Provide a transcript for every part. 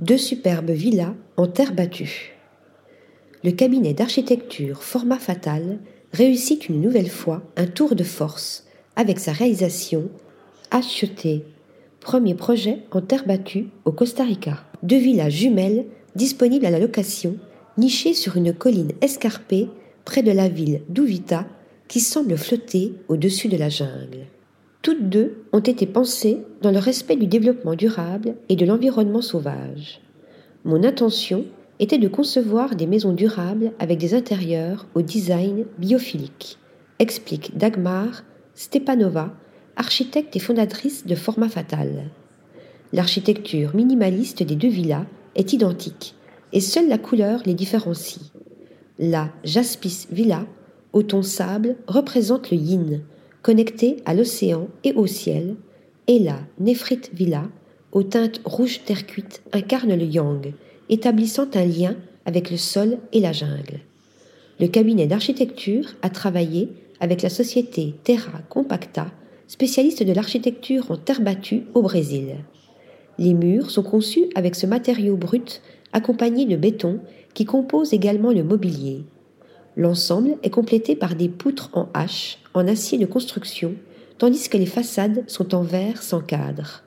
deux superbes villas en terre battue. Le cabinet d'architecture Format Fatal réussit une nouvelle fois un tour de force avec sa réalisation achetée. Premier projet en terre battue au Costa Rica. Deux villas jumelles disponibles à la location, nichées sur une colline escarpée près de la ville d'Uvita qui semble flotter au-dessus de la jungle. Toutes deux ont été pensées dans le respect du développement durable et de l'environnement sauvage. Mon intention était de concevoir des maisons durables avec des intérieurs au design biophilique, explique Dagmar Stepanova, architecte et fondatrice de Format Fatal. L'architecture minimaliste des deux villas est identique et seule la couleur les différencie. La Jaspis Villa, au ton sable, représente le yin, connecté à l'océan et au ciel, et la Néphrite Villa, aux teintes rouges terre cuite, incarne le yang, établissant un lien avec le sol et la jungle. Le cabinet d'architecture a travaillé avec la société Terra Compacta, spécialiste de l'architecture en terre battue au Brésil. Les murs sont conçus avec ce matériau brut accompagné de béton qui compose également le mobilier. L'ensemble est complété par des poutres en hache, en acier de construction, tandis que les façades sont en verre sans cadre.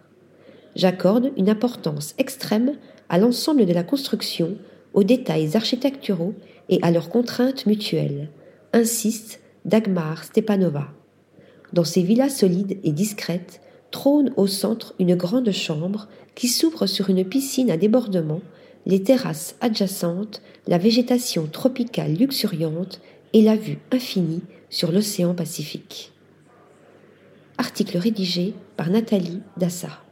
J'accorde une importance extrême à l'ensemble de la construction, aux détails architecturaux et à leurs contraintes mutuelles, insiste Dagmar Stepanova. Dans ces villas solides et discrètes, trône au centre une grande chambre qui s'ouvre sur une piscine à débordement, les terrasses adjacentes, la végétation tropicale luxuriante et la vue infinie sur l'océan Pacifique. Article rédigé par Nathalie Dassa.